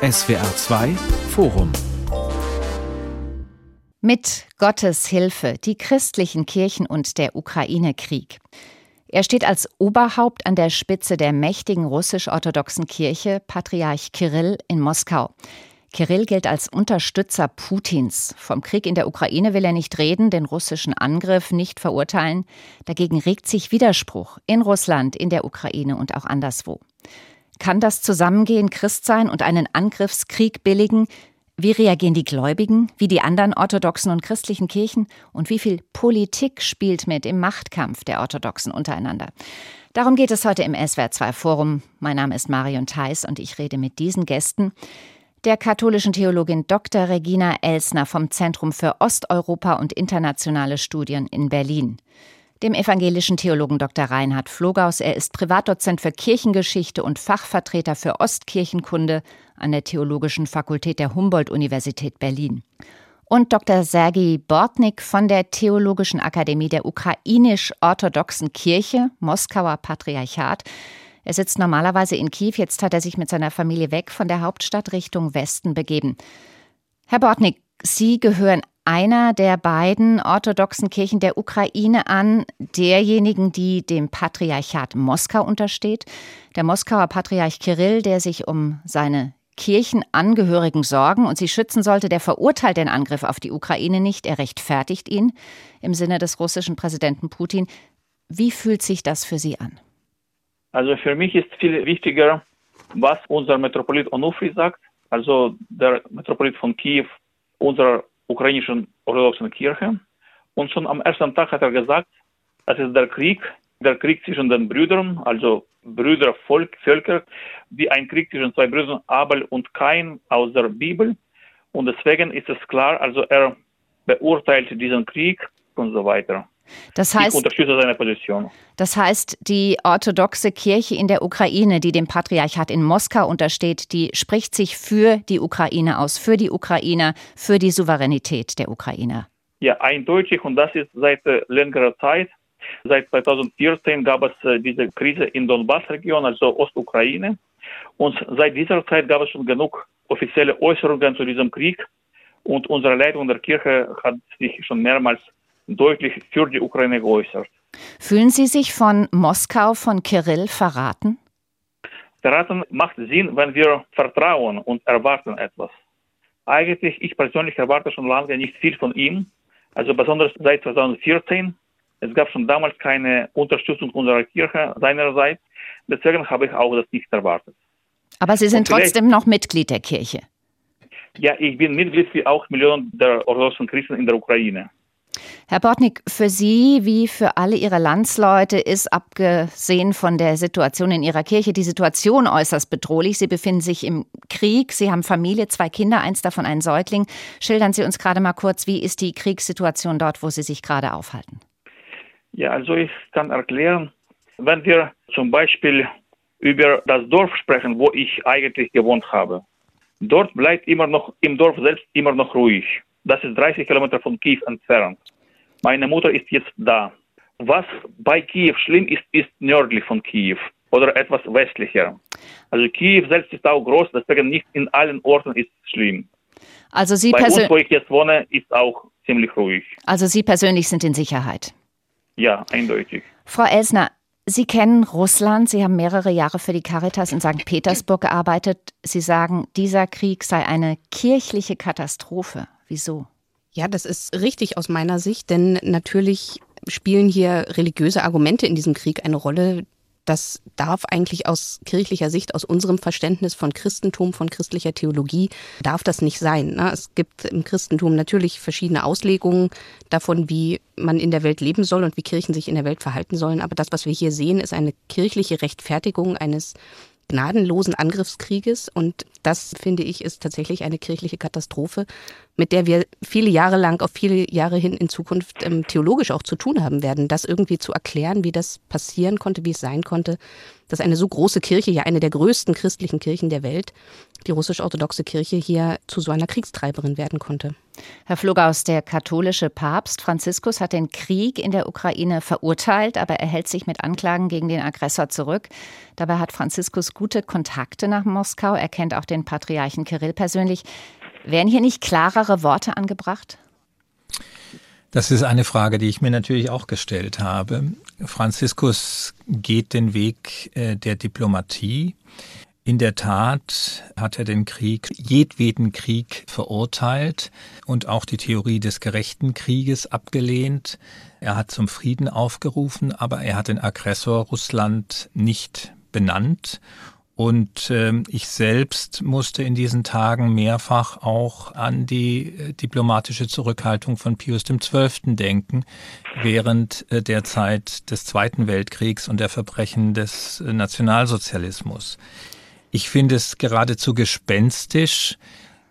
SWR 2 Forum mit Gottes Hilfe die christlichen Kirchen und der Ukraine-Krieg. Er steht als Oberhaupt an der Spitze der mächtigen russisch-orthodoxen Kirche, Patriarch Kirill in Moskau. Kirill gilt als Unterstützer Putins. Vom Krieg in der Ukraine will er nicht reden, den russischen Angriff nicht verurteilen. Dagegen regt sich Widerspruch in Russland, in der Ukraine und auch anderswo. Kann das Zusammengehen Christ sein und einen Angriffskrieg billigen? Wie reagieren die Gläubigen, wie die anderen orthodoxen und christlichen Kirchen und wie viel Politik spielt mit im Machtkampf der Orthodoxen untereinander? Darum geht es heute im SWR2 Forum. Mein Name ist Marion Theis und ich rede mit diesen Gästen. Der katholischen Theologin Dr. Regina Elsner vom Zentrum für Osteuropa und internationale Studien in Berlin dem evangelischen Theologen Dr. Reinhard Flogaus. Er ist Privatdozent für Kirchengeschichte und Fachvertreter für Ostkirchenkunde an der Theologischen Fakultät der Humboldt-Universität Berlin. Und Dr. Sergei Bortnik von der Theologischen Akademie der Ukrainisch-Orthodoxen Kirche, Moskauer Patriarchat. Er sitzt normalerweise in Kiew, jetzt hat er sich mit seiner Familie weg von der Hauptstadt Richtung Westen begeben. Herr Bortnik, Sie gehören einer der beiden orthodoxen Kirchen der Ukraine an, derjenigen, die dem Patriarchat Moskau untersteht. Der Moskauer Patriarch Kirill, der sich um seine Kirchenangehörigen sorgen und sie schützen sollte, der verurteilt den Angriff auf die Ukraine nicht, er rechtfertigt ihn im Sinne des russischen Präsidenten Putin. Wie fühlt sich das für Sie an? Also für mich ist viel wichtiger, was unser Metropolit Onufri sagt, also der Metropolit von Kiew, unserer ukrainischen orthodoxen Kirche. Und schon am ersten Tag hat er gesagt, das ist der Krieg, der Krieg zwischen den Brüdern, also Brüder, Volk, Völker, wie ein Krieg zwischen zwei Brüdern Abel und Kain aus der Bibel. Und deswegen ist es klar, also er beurteilt diesen Krieg und so weiter. Das heißt, ich unterstütze seine Position. Das heißt, die orthodoxe Kirche in der Ukraine, die dem Patriarchat in Moskau untersteht, die spricht sich für die Ukraine aus, für die Ukrainer, für die Souveränität der Ukrainer. Ja, eindeutig und das ist seit äh, längerer Zeit. Seit 2014 gab es äh, diese Krise in Donbass-Region, also Ostukraine. Und seit dieser Zeit gab es schon genug offizielle Äußerungen zu diesem Krieg. Und unsere Leitung der Kirche hat sich schon mehrmals deutlich für die Ukraine geäußert. Fühlen Sie sich von Moskau, von Kirill verraten? Verraten macht Sinn, wenn wir vertrauen und erwarten etwas. Eigentlich, ich persönlich erwarte schon lange nicht viel von ihm, also besonders seit 2014. Es gab schon damals keine Unterstützung unserer Kirche seinerseits. Deswegen habe ich auch das nicht erwartet. Aber Sie sind trotzdem noch Mitglied der Kirche. Ja, ich bin Mitglied wie auch Millionen der orthodoxen Christen in der Ukraine. Herr Bortnick, für Sie wie für alle Ihre Landsleute ist abgesehen von der Situation in Ihrer Kirche die Situation äußerst bedrohlich. Sie befinden sich im Krieg, Sie haben Familie, zwei Kinder, eins davon ein Säugling. Schildern Sie uns gerade mal kurz, wie ist die Kriegssituation dort, wo Sie sich gerade aufhalten? Ja, also ich kann erklären, wenn wir zum Beispiel über das Dorf sprechen, wo ich eigentlich gewohnt habe. Dort bleibt immer noch im Dorf selbst immer noch ruhig. Das ist 30 Kilometer von Kiew entfernt. Meine Mutter ist jetzt da. Was bei Kiew schlimm ist, ist nördlich von Kiew oder etwas westlicher. Also Kiew selbst ist auch groß, deswegen nicht in allen Orten ist es schlimm. Also Sie Bei uns, wo ich jetzt wohne, ist auch ziemlich ruhig. Also Sie persönlich sind in Sicherheit? Ja, eindeutig. Frau Elsner, Sie kennen Russland, Sie haben mehrere Jahre für die Caritas in St. Petersburg gearbeitet. Sie sagen, dieser Krieg sei eine kirchliche Katastrophe. Wieso? Ja, das ist richtig aus meiner Sicht, denn natürlich spielen hier religiöse Argumente in diesem Krieg eine Rolle. Das darf eigentlich aus kirchlicher Sicht, aus unserem Verständnis von Christentum, von christlicher Theologie, darf das nicht sein. Ne? Es gibt im Christentum natürlich verschiedene Auslegungen davon, wie man in der Welt leben soll und wie Kirchen sich in der Welt verhalten sollen. Aber das, was wir hier sehen, ist eine kirchliche Rechtfertigung eines gnadenlosen Angriffskrieges. Und das, finde ich, ist tatsächlich eine kirchliche Katastrophe. mit der wir viele Jahre lang, auf viele Jahre hin in Zukunft ähm, theologisch auch zu tun haben werden, das irgendwie zu erklären, wie das passieren konnte, wie es sein konnte, dass eine so große Kirche, ja eine der größten christlichen Kirchen der Welt, die russisch-orthodoxe Kirche hier zu so einer Kriegstreiberin werden konnte. Herr Flogaus, der katholische Papst Franziskus hat den Krieg in der Ukraine verurteilt, aber er hält sich mit Anklagen gegen den Aggressor zurück. Dabei hat Franziskus gute Kontakte nach Moskau. Er kennt auch den Patriarchen Kirill persönlich. Wären hier nicht klarere Worte angebracht? Das ist eine Frage, die ich mir natürlich auch gestellt habe. Franziskus geht den Weg äh, der Diplomatie. In der Tat hat er den Krieg, jedweden Krieg verurteilt und auch die Theorie des gerechten Krieges abgelehnt. Er hat zum Frieden aufgerufen, aber er hat den Aggressor Russland nicht benannt und äh, ich selbst musste in diesen Tagen mehrfach auch an die äh, diplomatische Zurückhaltung von Pius XII. denken, während äh, der Zeit des Zweiten Weltkriegs und der Verbrechen des äh, Nationalsozialismus. Ich finde es geradezu gespenstisch,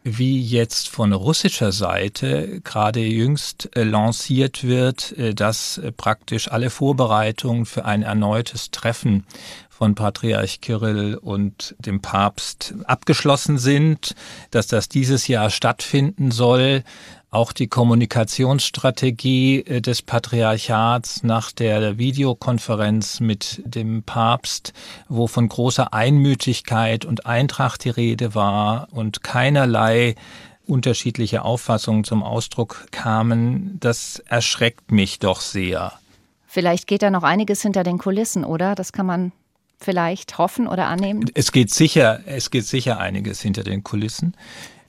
wie jetzt von russischer Seite gerade jüngst äh, lanciert wird, äh, dass äh, praktisch alle Vorbereitungen für ein erneutes Treffen von Patriarch Kirill und dem Papst abgeschlossen sind, dass das dieses Jahr stattfinden soll. Auch die Kommunikationsstrategie äh, des Patriarchats nach der Videokonferenz mit dem Papst, wo von großer Einmütigkeit und Eintracht die Rede war und keinerlei unterschiedliche Auffassungen zum Ausdruck kamen, das erschreckt mich doch sehr. Vielleicht geht da noch einiges hinter den Kulissen, oder? Das kann man vielleicht hoffen oder annehmen? Es geht sicher, es geht sicher einiges hinter den Kulissen.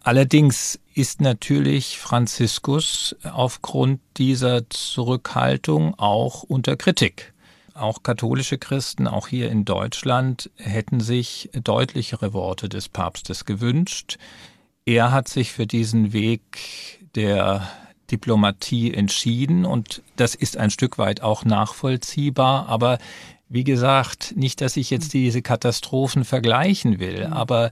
Allerdings ist natürlich Franziskus aufgrund dieser Zurückhaltung auch unter Kritik. Auch katholische Christen, auch hier in Deutschland, hätten sich deutlichere Worte des Papstes gewünscht. Er hat sich für diesen Weg der Diplomatie entschieden und das ist ein Stück weit auch nachvollziehbar, aber wie gesagt, nicht, dass ich jetzt diese Katastrophen vergleichen will, mhm. aber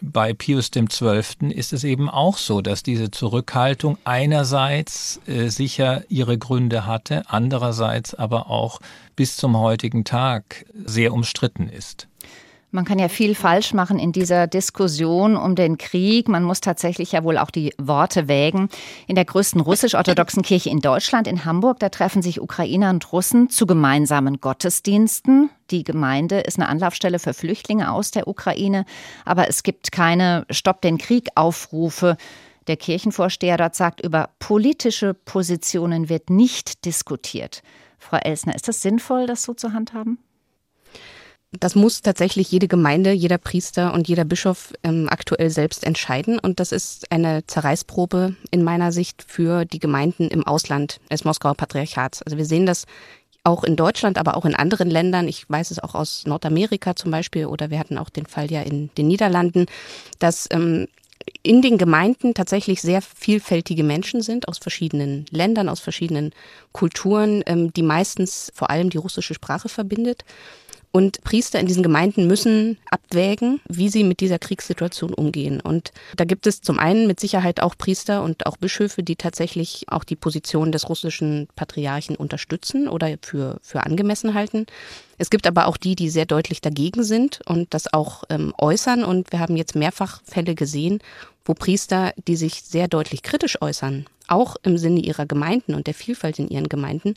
bei Pius XII. ist es eben auch so, dass diese Zurückhaltung einerseits äh, sicher ihre Gründe hatte, andererseits aber auch bis zum heutigen Tag sehr umstritten ist. Man kann ja viel falsch machen in dieser Diskussion um den Krieg. Man muss tatsächlich ja wohl auch die Worte wägen. In der größten russisch-orthodoxen Kirche in Deutschland, in Hamburg, da treffen sich Ukrainer und Russen zu gemeinsamen Gottesdiensten. Die Gemeinde ist eine Anlaufstelle für Flüchtlinge aus der Ukraine. Aber es gibt keine Stopp den Krieg Aufrufe. Der Kirchenvorsteher dort sagt, über politische Positionen wird nicht diskutiert. Frau Elsner, ist das sinnvoll, das so zu handhaben? Das muss tatsächlich jede Gemeinde, jeder Priester und jeder Bischof ähm, aktuell selbst entscheiden. Und das ist eine Zerreißprobe in meiner Sicht für die Gemeinden im Ausland des Moskauer Patriarchats. Also wir sehen das auch in Deutschland, aber auch in anderen Ländern. Ich weiß es auch aus Nordamerika zum Beispiel oder wir hatten auch den Fall ja in den Niederlanden, dass ähm, in den Gemeinden tatsächlich sehr vielfältige Menschen sind aus verschiedenen Ländern, aus verschiedenen Kulturen, ähm, die meistens vor allem die russische Sprache verbindet. Und Priester in diesen Gemeinden müssen abwägen, wie sie mit dieser Kriegssituation umgehen. Und da gibt es zum einen mit Sicherheit auch Priester und auch Bischöfe, die tatsächlich auch die Position des russischen Patriarchen unterstützen oder für, für angemessen halten. Es gibt aber auch die, die sehr deutlich dagegen sind und das auch ähm, äußern. Und wir haben jetzt mehrfach Fälle gesehen, wo Priester, die sich sehr deutlich kritisch äußern, auch im Sinne ihrer Gemeinden und der Vielfalt in ihren Gemeinden,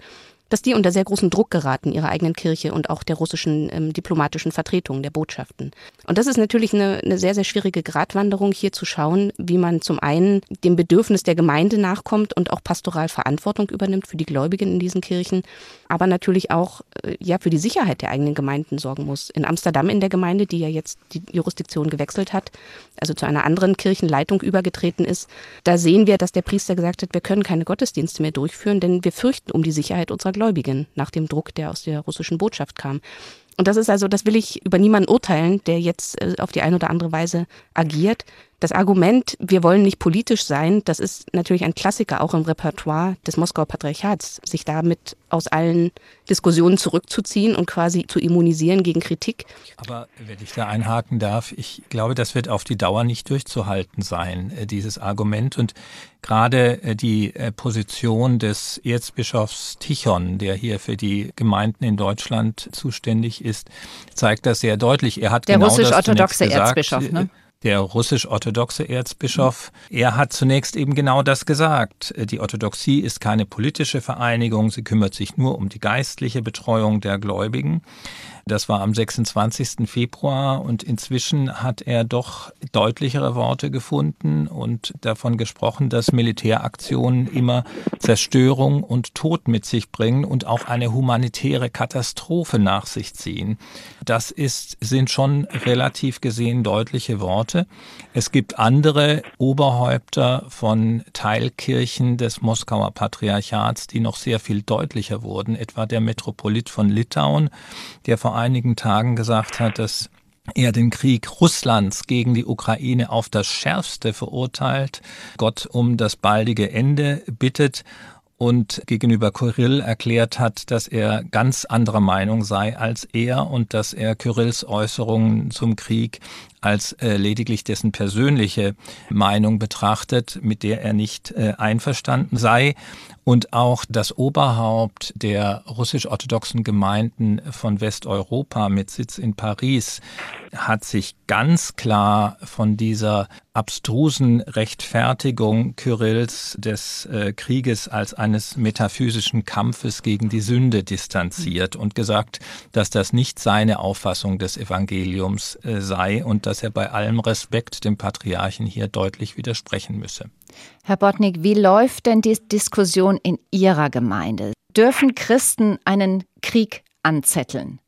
dass die unter sehr großen Druck geraten, ihrer eigenen Kirche und auch der russischen ähm, diplomatischen Vertretungen, der Botschaften. Und das ist natürlich eine, eine sehr, sehr schwierige Gratwanderung, hier zu schauen, wie man zum einen dem Bedürfnis der Gemeinde nachkommt und auch pastoral Verantwortung übernimmt für die Gläubigen in diesen Kirchen, aber natürlich auch äh, ja für die Sicherheit der eigenen Gemeinden sorgen muss. In Amsterdam in der Gemeinde, die ja jetzt die Jurisdiktion gewechselt hat, also zu einer anderen Kirchenleitung übergetreten ist, da sehen wir, dass der Priester gesagt hat, wir können keine Gottesdienste mehr durchführen, denn wir fürchten um die Sicherheit unserer Gläubigen nach dem Druck, der aus der russischen Botschaft kam. Und das ist also, das will ich über niemanden urteilen, der jetzt äh, auf die eine oder andere Weise agiert. Das Argument, wir wollen nicht politisch sein, das ist natürlich ein Klassiker auch im Repertoire des Moskauer Patriarchats, sich damit aus allen Diskussionen zurückzuziehen und quasi zu immunisieren gegen Kritik. Aber wenn ich da einhaken darf, ich glaube, das wird auf die Dauer nicht durchzuhalten sein, äh, dieses Argument. Und gerade äh, die äh, Position des Erzbischofs Tichon, der hier für die Gemeinden in Deutschland zuständig ist, zeigt das sehr deutlich. Er hat der genau russisch-orthodoxe Erzbischof, ne? Der russisch-orthodoxe Erzbischof, er hat zunächst eben genau das gesagt. Die Orthodoxie ist keine politische Vereinigung, sie kümmert sich nur um die geistliche Betreuung der Gläubigen. Das war am 26. Februar und inzwischen hat er doch deutlichere Worte gefunden und davon gesprochen, dass Militäraktionen immer Zerstörung und Tod mit sich bringen und auch eine humanitäre Katastrophe nach sich ziehen. Das ist, sind schon relativ gesehen deutliche Worte. Es gibt andere Oberhäupter von Teilkirchen des Moskauer Patriarchats, die noch sehr viel deutlicher wurden, etwa der Metropolit von Litauen, der vor einigen Tagen gesagt hat, dass er den Krieg Russlands gegen die Ukraine auf das Schärfste verurteilt, Gott um das baldige Ende bittet und gegenüber Kyrill erklärt hat, dass er ganz anderer Meinung sei als er und dass er Kyrills Äußerungen zum Krieg als äh, lediglich dessen persönliche Meinung betrachtet, mit der er nicht äh, einverstanden sei. Und auch das Oberhaupt der russisch-orthodoxen Gemeinden von Westeuropa mit Sitz in Paris hat sich ganz klar von dieser abstrusen Rechtfertigung Kyrills des äh, Krieges als eines metaphysischen Kampfes gegen die Sünde distanziert und gesagt, dass das nicht seine Auffassung des Evangeliums äh, sei und dass er bei allem Respekt dem Patriarchen hier deutlich widersprechen müsse. Herr Botnik, wie läuft denn die Diskussion in Ihrer Gemeinde? Dürfen Christen einen Krieg anzetteln?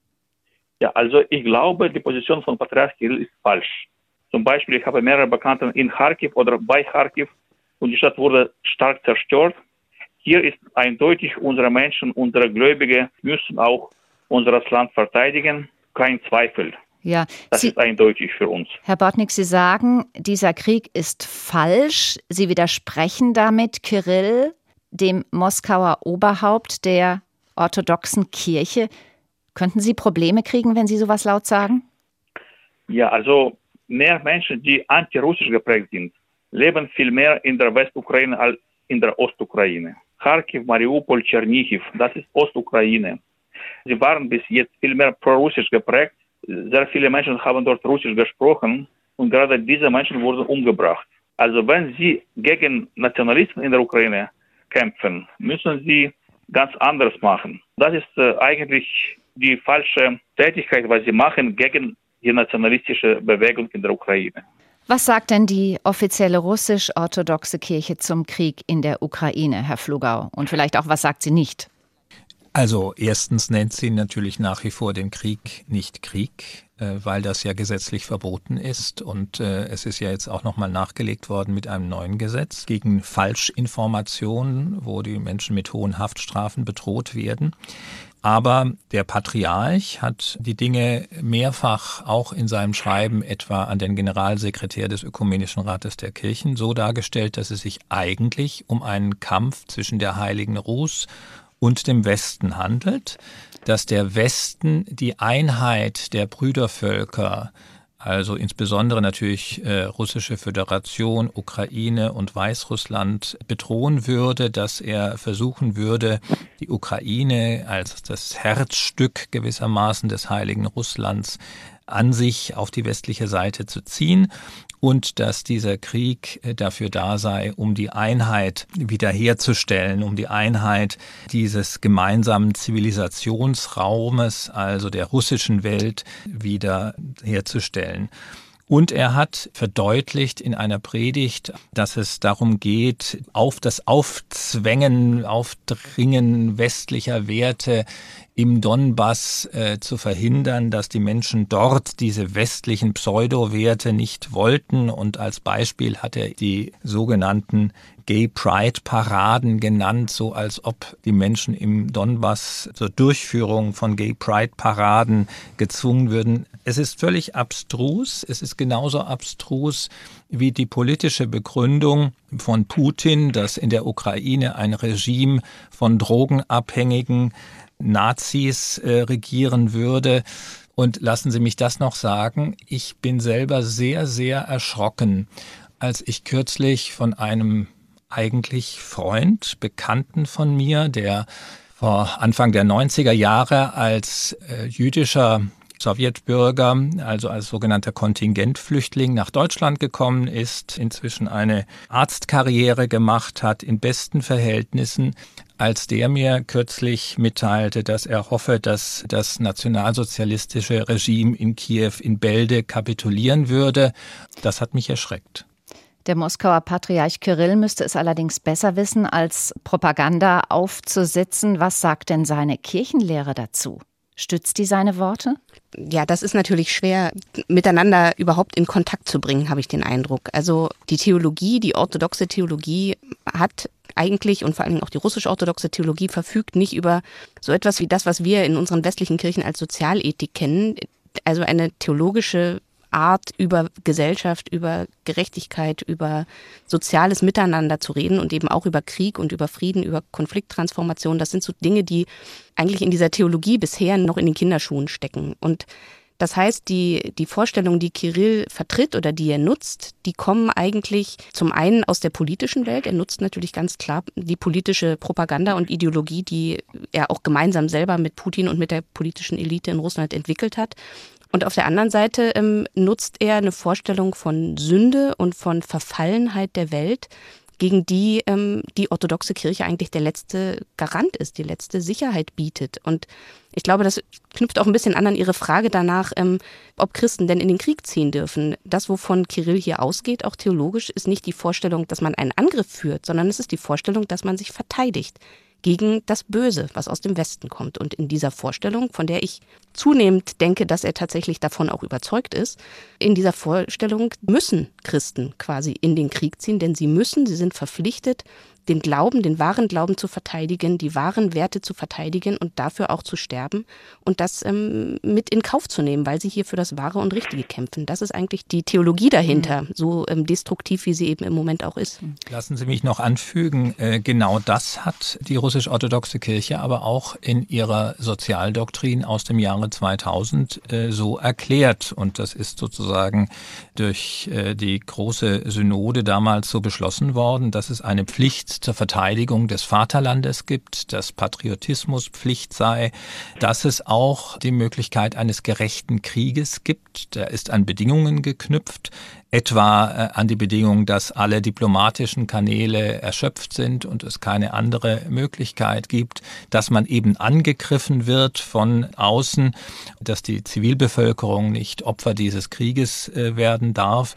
Ja, also ich glaube, die Position von Patriarch Kirill ist falsch. Zum Beispiel, ich habe mehrere Bekannte in Kharkiv oder bei Kharkiv und die Stadt wurde stark zerstört. Hier ist eindeutig, unsere Menschen, unsere Gläubige müssen auch unser Land verteidigen. Kein Zweifel. Ja, das Sie, ist eindeutig für uns. Herr Bortnik, Sie sagen, dieser Krieg ist falsch. Sie widersprechen damit Kirill, dem Moskauer Oberhaupt der orthodoxen Kirche. Könnten Sie Probleme kriegen, wenn Sie sowas laut sagen? Ja, also mehr Menschen, die antirussisch geprägt sind, leben viel mehr in der Westukraine als in der Ostukraine. Kharkiv, Mariupol, Tschernichiv, das ist Ostukraine. Sie waren bis jetzt viel mehr prorussisch geprägt sehr viele Menschen haben dort Russisch gesprochen und gerade diese Menschen wurden umgebracht. Also wenn sie gegen Nationalismus in der Ukraine kämpfen, müssen sie ganz anders machen. Das ist äh, eigentlich die falsche Tätigkeit, was sie machen gegen die nationalistische Bewegung in der Ukraine. Was sagt denn die offizielle russisch-orthodoxe Kirche zum Krieg in der Ukraine, Herr Flugau? Und vielleicht auch, was sagt sie nicht? Also erstens nennt sie natürlich nach wie vor den Krieg nicht Krieg, äh, weil das ja gesetzlich verboten ist und äh, es ist ja jetzt auch nochmal nachgelegt worden mit einem neuen Gesetz gegen Falschinformationen, wo die Menschen mit hohen Haftstrafen bedroht werden. Aber der Patriarch hat die Dinge mehrfach auch in seinem Schreiben etwa an den Generalsekretär des Ökumenischen Rates der Kirchen so dargestellt, dass es sich eigentlich um einen Kampf zwischen der Heiligen Ruß und dem Westen handelt, dass der Westen die Einheit der Brüdervölker, also insbesondere natürlich äh, russische Föderation, Ukraine und Weißrussland bedrohen würde, dass er versuchen würde, die Ukraine als das Herzstück gewissermaßen des heiligen Russlands an sich auf die westliche Seite zu ziehen und dass dieser Krieg äh, dafür da sei, um die Einheit wiederherzustellen, um die Einheit dieses gemeinsamen Zivilisationsraumes, also der russischen Welt, wiederherzustellen. Und er hat verdeutlicht in einer Predigt, dass es darum geht, auf das Aufzwängen, Aufdringen westlicher Werte im Donbass äh, zu verhindern, dass die Menschen dort diese westlichen Pseudowerte nicht wollten. Und als Beispiel hat er die sogenannten Gay Pride Paraden genannt, so als ob die Menschen im Donbass zur Durchführung von Gay Pride Paraden gezwungen würden. Es ist völlig abstrus. Es ist genauso abstrus wie die politische Begründung von Putin, dass in der Ukraine ein Regime von drogenabhängigen Nazis äh, regieren würde. Und lassen Sie mich das noch sagen, ich bin selber sehr, sehr erschrocken, als ich kürzlich von einem eigentlich Freund, Bekannten von mir, der vor Anfang der 90er Jahre als äh, jüdischer Sowjetbürger, also als sogenannter Kontingentflüchtling nach Deutschland gekommen ist, inzwischen eine Arztkarriere gemacht hat in besten Verhältnissen, als der mir kürzlich mitteilte, dass er hoffe, dass das nationalsozialistische Regime in Kiew in Bälde kapitulieren würde. Das hat mich erschreckt. Der Moskauer Patriarch Kirill müsste es allerdings besser wissen, als Propaganda aufzusitzen. Was sagt denn seine Kirchenlehre dazu? Stützt die seine Worte? Ja, das ist natürlich schwer miteinander überhaupt in Kontakt zu bringen, habe ich den Eindruck. Also die Theologie, die orthodoxe Theologie hat eigentlich und vor allem auch die russisch-orthodoxe Theologie verfügt nicht über so etwas wie das, was wir in unseren westlichen Kirchen als Sozialethik kennen. Also eine theologische Art, über Gesellschaft, über Gerechtigkeit, über soziales Miteinander zu reden und eben auch über Krieg und über Frieden, über Konflikttransformation. Das sind so Dinge, die eigentlich in dieser Theologie bisher noch in den Kinderschuhen stecken. Und das heißt, die, die Vorstellungen, die Kirill vertritt oder die er nutzt, die kommen eigentlich zum einen aus der politischen Welt. Er nutzt natürlich ganz klar die politische Propaganda und Ideologie, die er auch gemeinsam selber mit Putin und mit der politischen Elite in Russland entwickelt hat. Und auf der anderen Seite ähm, nutzt er eine Vorstellung von Sünde und von Verfallenheit der Welt, gegen die ähm, die orthodoxe Kirche eigentlich der letzte Garant ist, die letzte Sicherheit bietet. Und ich glaube, das knüpft auch ein bisschen an an Ihre Frage danach, ähm, ob Christen denn in den Krieg ziehen dürfen. Das, wovon Kirill hier ausgeht, auch theologisch, ist nicht die Vorstellung, dass man einen Angriff führt, sondern es ist die Vorstellung, dass man sich verteidigt gegen das Böse, was aus dem Westen kommt. Und in dieser Vorstellung, von der ich zunehmend denke, dass er tatsächlich davon auch überzeugt ist, in dieser Vorstellung müssen Christen quasi in den Krieg ziehen, denn sie müssen, sie sind verpflichtet, den Glauben, den wahren Glauben zu verteidigen, die wahren Werte zu verteidigen und dafür auch zu sterben und das ähm, mit in Kauf zu nehmen, weil sie hier für das Wahre und Richtige kämpfen. Das ist eigentlich die Theologie dahinter, mhm. so ähm, destruktiv, wie sie eben im Moment auch ist. Lassen Sie mich noch anfügen, äh, genau das hat die russisch-orthodoxe Kirche aber auch in ihrer Sozialdoktrin aus dem Jahre 2000 äh, so erklärt und das ist sozusagen durch äh, die große Synode damals so beschlossen worden, dass es eine Pflicht zur Verteidigung des Vaterlandes gibt, dass Patriotismus Pflicht sei, dass es auch die Möglichkeit eines gerechten Krieges gibt. Der ist an Bedingungen geknüpft, etwa äh, an die Bedingung, dass alle diplomatischen Kanäle erschöpft sind und es keine andere Möglichkeit gibt, dass man eben angegriffen wird von außen, dass die Zivilbevölkerung nicht Opfer dieses Krieges äh, werden darf.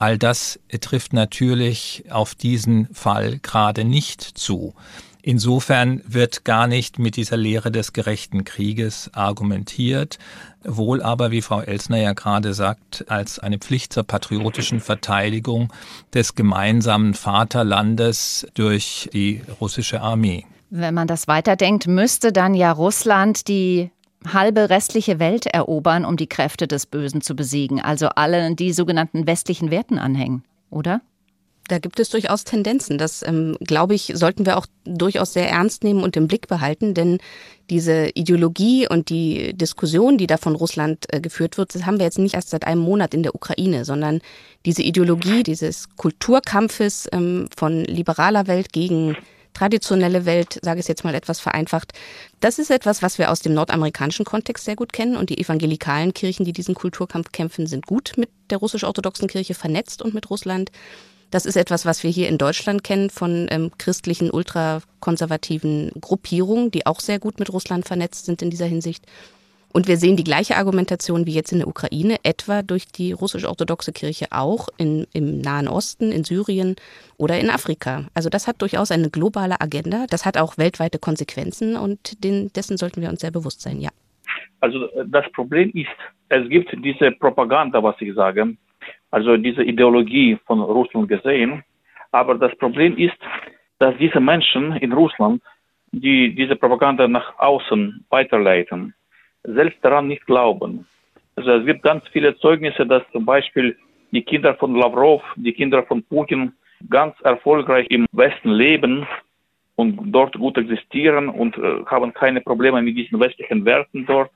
All das trifft natürlich auf diesen Fall gerade nicht zu. Insofern wird gar nicht mit dieser Lehre des gerechten Krieges argumentiert, wohl aber, wie Frau Elsner ja gerade sagt, als eine Pflicht zur patriotischen Verteidigung des gemeinsamen Vaterlandes durch die russische Armee. Wenn man das weiterdenkt, müsste dann ja Russland die halbe restliche Welt erobern, um die Kräfte des Bösen zu besiegen, also alle, die sogenannten westlichen Werten anhängen, oder? Da gibt es durchaus Tendenzen. Das, ähm, glaube ich, sollten wir auch durchaus sehr ernst nehmen und im Blick behalten, denn diese Ideologie und die Diskussion, die da von Russland äh, geführt wird, das haben wir jetzt nicht erst seit einem Monat in der Ukraine, sondern diese Ideologie dieses Kulturkampfes ähm, von liberaler Welt gegen traditionelle Welt, sage ich jetzt mal etwas vereinfacht, das ist etwas, was wir aus dem nordamerikanischen Kontext sehr gut kennen. Und die evangelikalen Kirchen, die diesen Kulturkampf kämpfen, sind gut mit der russisch-orthodoxen Kirche vernetzt und mit Russland. Das ist etwas, was wir hier in Deutschland kennen von ähm, christlichen, ultrakonservativen Gruppierungen, die auch sehr gut mit Russland vernetzt sind in dieser Hinsicht. Und wir sehen die gleiche Argumentation wie jetzt in der Ukraine, etwa durch die russisch-orthodoxe Kirche auch in, im Nahen Osten, in Syrien oder in Afrika. Also das hat durchaus eine globale Agenda, das hat auch weltweite Konsequenzen und den, dessen sollten wir uns sehr bewusst sein, ja. Also das Problem ist, es gibt diese Propaganda, was ich sage, also diese Ideologie von Russland gesehen, aber das Problem ist, dass diese Menschen in Russland, die diese Propaganda nach außen weiterleiten, selbst daran nicht glauben. Also es gibt ganz viele Zeugnisse, dass zum Beispiel die Kinder von Lavrov, die Kinder von Putin ganz erfolgreich im Westen leben und dort gut existieren und äh, haben keine Probleme mit diesen westlichen Werten dort.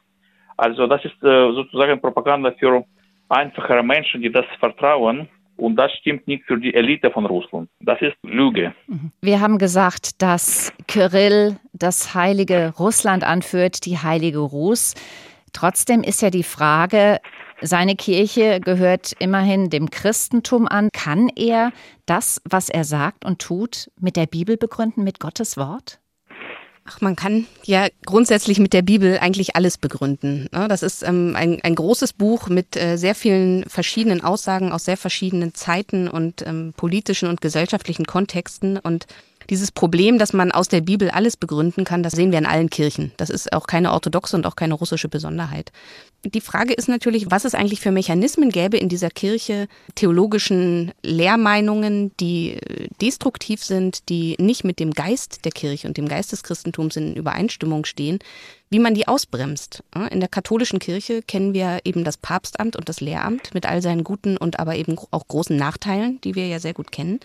Also das ist äh, sozusagen Propaganda für einfachere Menschen, die das vertrauen. Und das stimmt nicht für die Elite von Russland. Das ist Lüge. Wir haben gesagt, dass Kyrill das heilige Russland anführt, die heilige Rus. Trotzdem ist ja die Frage, seine Kirche gehört immerhin dem Christentum an. Kann er das, was er sagt und tut, mit der Bibel begründen, mit Gottes Wort? Ach, man kann ja grundsätzlich mit der Bibel eigentlich alles begründen. Ne? Das ist ähm, ein, ein großes Buch mit äh, sehr vielen verschiedenen Aussagen aus sehr verschiedenen Zeiten und ähm, politischen und gesellschaftlichen Kontexten. Und dieses Problem, dass man aus der Bibel alles begründen kann, das sehen wir in allen Kirchen. Das ist auch keine orthodoxe und auch keine russische Besonderheit. Die Frage ist natürlich, was es eigentlich für Mechanismen gäbe in dieser Kirche, theologischen Lehrmeinungen, die äh, destruktiv sind, die nicht mit dem Geist der Kirche und dem Geist des Christentums in Übereinstimmung stehen, wie man die ausbremst. In der katholischen Kirche kennen wir eben das Papstamt und das Lehramt mit all seinen guten und aber eben auch großen Nachteilen, die wir ja sehr gut kennen.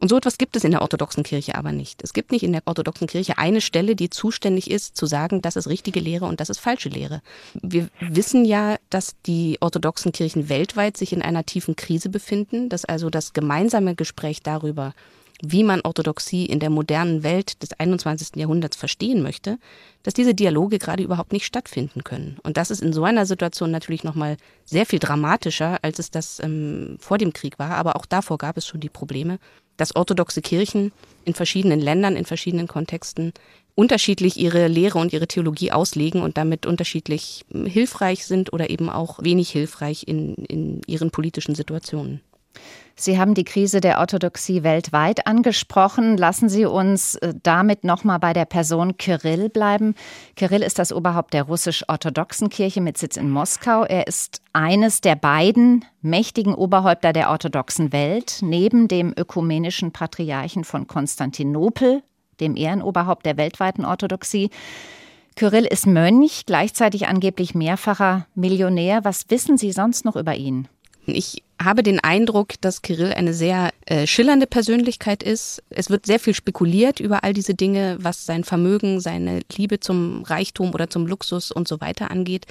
Und so etwas gibt es in der orthodoxen Kirche aber nicht. Es gibt nicht in der orthodoxen Kirche eine Stelle, die zuständig ist, zu sagen, das ist richtige Lehre und das ist falsche Lehre. Wir wissen ja, dass die orthodoxen Kirchen weltweit sich in einer tiefen Krise befinden, dass also das gemeinsame Gespräch darüber, wie man Orthodoxie in der modernen Welt des 21. Jahrhunderts verstehen möchte, dass diese Dialoge gerade überhaupt nicht stattfinden können. Und das ist in so einer Situation natürlich nochmal sehr viel dramatischer, als es das ähm, vor dem Krieg war. Aber auch davor gab es schon die Probleme dass orthodoxe Kirchen in verschiedenen Ländern, in verschiedenen Kontexten unterschiedlich ihre Lehre und ihre Theologie auslegen und damit unterschiedlich hilfreich sind oder eben auch wenig hilfreich in, in ihren politischen Situationen. Sie haben die Krise der Orthodoxie weltweit angesprochen. Lassen Sie uns äh, damit nochmal bei der Person Kirill bleiben. Kirill ist das Oberhaupt der russisch-orthodoxen Kirche mit Sitz in Moskau. Er ist eines der beiden mächtigen Oberhäupter der orthodoxen Welt, neben dem ökumenischen Patriarchen von Konstantinopel, dem Ehrenoberhaupt der weltweiten Orthodoxie. Kyrill ist Mönch, gleichzeitig angeblich mehrfacher Millionär. Was wissen Sie sonst noch über ihn? Ich habe den Eindruck, dass Kirill eine sehr äh, schillernde Persönlichkeit ist. Es wird sehr viel spekuliert über all diese Dinge, was sein Vermögen, seine Liebe zum Reichtum oder zum Luxus und so weiter angeht.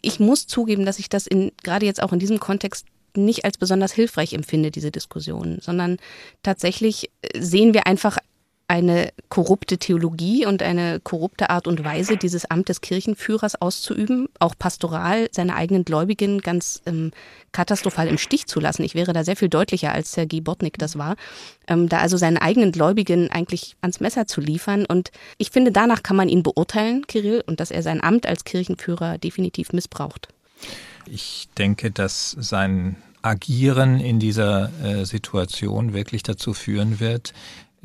Ich muss zugeben, dass ich das in, gerade jetzt auch in diesem Kontext nicht als besonders hilfreich empfinde, diese Diskussion, sondern tatsächlich äh, sehen wir einfach eine korrupte Theologie und eine korrupte Art und Weise, dieses Amt des Kirchenführers auszuüben, auch pastoral seine eigenen Gläubigen ganz ähm, katastrophal im Stich zu lassen. Ich wäre da sehr viel deutlicher, als Sergei Botnik das war, ähm, da also seinen eigenen Gläubigen eigentlich ans Messer zu liefern. Und ich finde, danach kann man ihn beurteilen, Kirill, und dass er sein Amt als Kirchenführer definitiv missbraucht. Ich denke, dass sein Agieren in dieser äh, Situation wirklich dazu führen wird,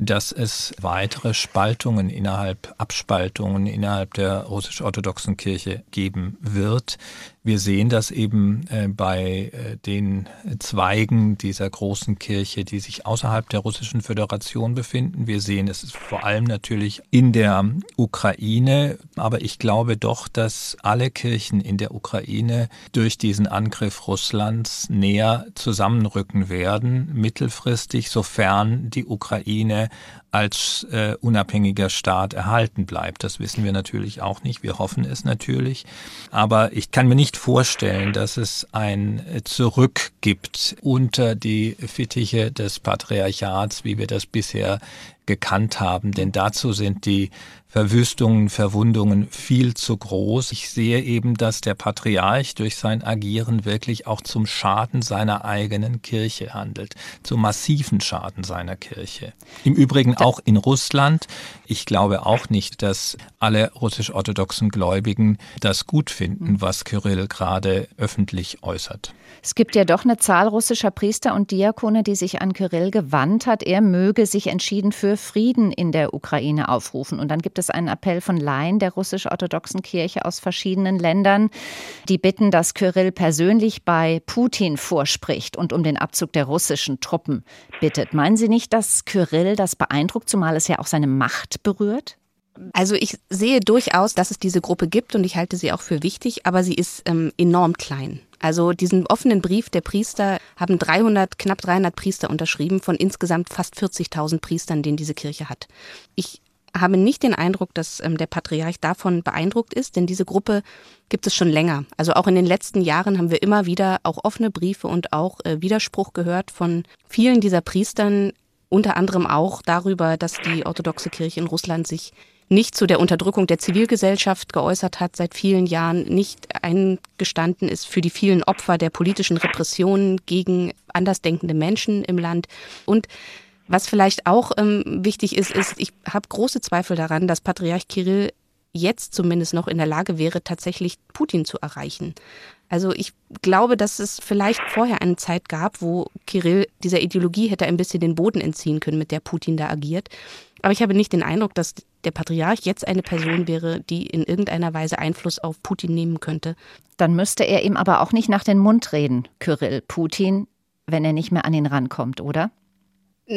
dass es weitere Spaltungen innerhalb, Abspaltungen innerhalb der russisch-orthodoxen Kirche geben wird. Wir sehen das eben äh, bei äh, den Zweigen dieser großen Kirche, die sich außerhalb der russischen Föderation befinden. Wir sehen es vor allem natürlich in der Ukraine, aber ich glaube doch, dass alle Kirchen in der Ukraine durch diesen Angriff Russlands näher zusammenrücken werden, mittelfristig, sofern die Ukraine als äh, unabhängiger Staat erhalten bleibt. Das wissen wir natürlich auch nicht. Wir hoffen es natürlich. Aber ich kann mir nicht vorstellen, dass es ein Zurück gibt unter die Fittiche des Patriarchats, wie wir das bisher gekannt haben, denn dazu sind die Verwüstungen, Verwundungen viel zu groß. Ich sehe eben, dass der Patriarch durch sein Agieren wirklich auch zum Schaden seiner eigenen Kirche handelt, zum massiven Schaden seiner Kirche. Im Übrigen auch in Russland. Ich glaube auch nicht, dass alle russisch-orthodoxen Gläubigen das gut finden, was Kyrill gerade öffentlich äußert. Es gibt ja doch eine Zahl russischer Priester und Diakone, die sich an Kyrill gewandt hat. Er möge sich entschieden für Frieden in der Ukraine aufrufen. Und dann gibt es einen Appell von Laien der russisch-orthodoxen Kirche aus verschiedenen Ländern, die bitten, dass Kyrill persönlich bei Putin vorspricht und um den Abzug der russischen Truppen bittet. Meinen Sie nicht, dass Kyrill das beeindruckt, zumal es ja auch seine Macht berührt? Also ich sehe durchaus, dass es diese Gruppe gibt und ich halte sie auch für wichtig, aber sie ist ähm, enorm klein. Also diesen offenen Brief der Priester haben 300, knapp 300 Priester unterschrieben von insgesamt fast 40.000 Priestern, den diese Kirche hat. Ich habe nicht den Eindruck, dass ähm, der Patriarch davon beeindruckt ist, denn diese Gruppe gibt es schon länger. Also auch in den letzten Jahren haben wir immer wieder auch offene Briefe und auch äh, Widerspruch gehört von vielen dieser Priestern, unter anderem auch darüber, dass die orthodoxe Kirche in Russland sich nicht zu der Unterdrückung der Zivilgesellschaft geäußert hat seit vielen Jahren, nicht eingestanden ist für die vielen Opfer der politischen Repressionen gegen andersdenkende Menschen im Land. Und was vielleicht auch ähm, wichtig ist, ist, ich habe große Zweifel daran, dass Patriarch Kirill jetzt zumindest noch in der Lage wäre, tatsächlich Putin zu erreichen. Also ich glaube, dass es vielleicht vorher eine Zeit gab, wo Kirill dieser Ideologie hätte ein bisschen den Boden entziehen können, mit der Putin da agiert. Aber ich habe nicht den Eindruck, dass der Patriarch jetzt eine Person wäre, die in irgendeiner Weise Einfluss auf Putin nehmen könnte. Dann müsste er ihm aber auch nicht nach den Mund reden, Kyrill Putin, wenn er nicht mehr an ihn rankommt, oder?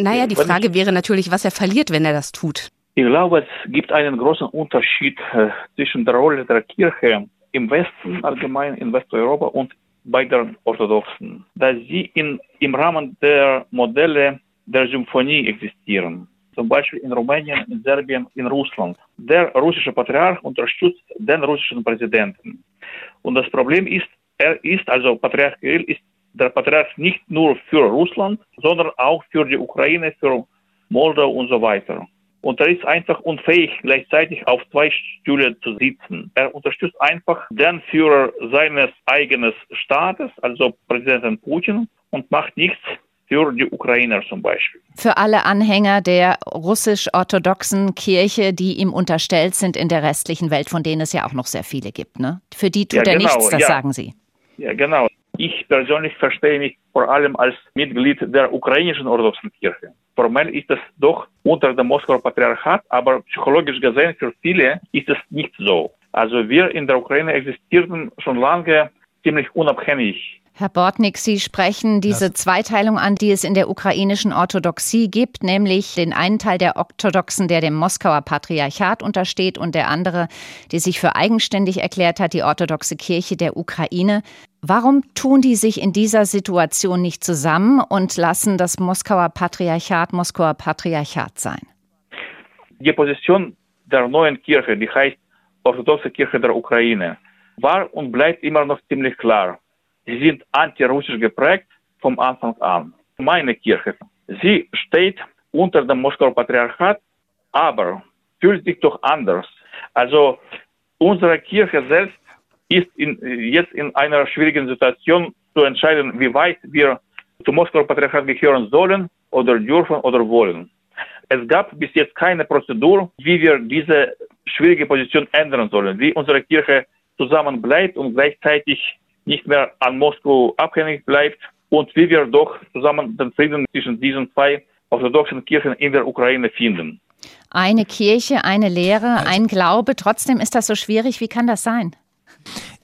Naja, die Frage wäre natürlich, was er verliert, wenn er das tut. Ich glaube, es gibt einen großen Unterschied äh, zwischen der Rolle der Kirche im Westen allgemein, in Westeuropa und bei den Orthodoxen, da sie in, im Rahmen der Modelle der Symphonie existieren zum Beispiel in Rumänien, in Serbien, in Russland. Der russische Patriarch unterstützt den russischen Präsidenten. Und das Problem ist, er ist, also Patriarch Kirill ist der Patriarch nicht nur für Russland, sondern auch für die Ukraine, für Moldau und so weiter. Und er ist einfach unfähig, gleichzeitig auf zwei Stühle zu sitzen. Er unterstützt einfach den Führer seines eigenen Staates, also Präsidenten Putin, und macht nichts für die Ukrainer zum Beispiel. Für alle Anhänger der russisch-orthodoxen Kirche, die ihm unterstellt sind in der restlichen Welt, von denen es ja auch noch sehr viele gibt. Ne? Für die tut ja, er genau, nichts, das ja. sagen Sie. Ja, genau. Ich persönlich verstehe mich vor allem als Mitglied der ukrainischen orthodoxen Kirche. Formell ist es doch unter dem Moskauer Patriarchat, aber psychologisch gesehen für viele ist es nicht so. Also wir in der Ukraine existierten schon lange ziemlich unabhängig Herr Bortnik, Sie sprechen diese Zweiteilung an, die es in der ukrainischen Orthodoxie gibt, nämlich den einen Teil der Orthodoxen, der dem Moskauer Patriarchat untersteht, und der andere, die sich für eigenständig erklärt hat, die orthodoxe Kirche der Ukraine. Warum tun die sich in dieser Situation nicht zusammen und lassen das Moskauer Patriarchat Moskauer Patriarchat sein? Die Position der neuen Kirche, die heißt Orthodoxe Kirche der Ukraine, war und bleibt immer noch ziemlich klar. Sie sind antirussisch geprägt vom Anfang an. Meine Kirche, sie steht unter dem Moskauer Patriarchat, aber fühlt sich doch anders. Also unsere Kirche selbst ist in, jetzt in einer schwierigen Situation zu entscheiden, wie weit wir zum Moskauer Patriarchat gehören sollen oder dürfen oder wollen. Es gab bis jetzt keine Prozedur, wie wir diese schwierige Position ändern sollen, wie unsere Kirche zusammen bleibt und gleichzeitig nicht mehr an Moskau abhängig bleibt und wie wir doch zusammen den Frieden zwischen diesen zwei orthodoxen Kirchen in der Ukraine finden. Eine Kirche, eine Lehre, ein Glaube, trotzdem ist das so schwierig. Wie kann das sein?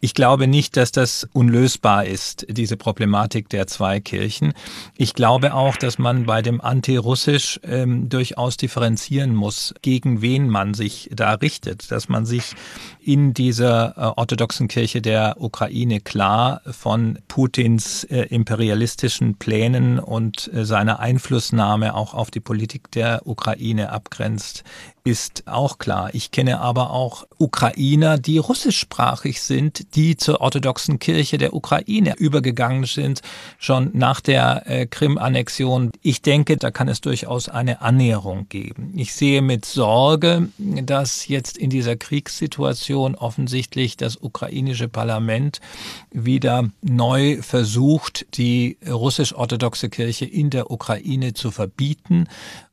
Ich glaube nicht, dass das unlösbar ist, diese Problematik der zwei Kirchen. Ich glaube auch, dass man bei dem Antirussisch ähm, durchaus differenzieren muss, gegen wen man sich da richtet, dass man sich in dieser äh, orthodoxen Kirche der Ukraine klar von Putins äh, imperialistischen Plänen und äh, seiner Einflussnahme auch auf die Politik der Ukraine abgrenzt. Ist auch klar. Ich kenne aber auch Ukrainer, die russischsprachig sind, die zur orthodoxen Kirche der Ukraine übergegangen sind, schon nach der äh, Krim-Annexion. Ich denke, da kann es durchaus eine Annäherung geben. Ich sehe mit Sorge, dass jetzt in dieser Kriegssituation offensichtlich das ukrainische Parlament wieder neu versucht, die russisch-orthodoxe Kirche in der Ukraine zu verbieten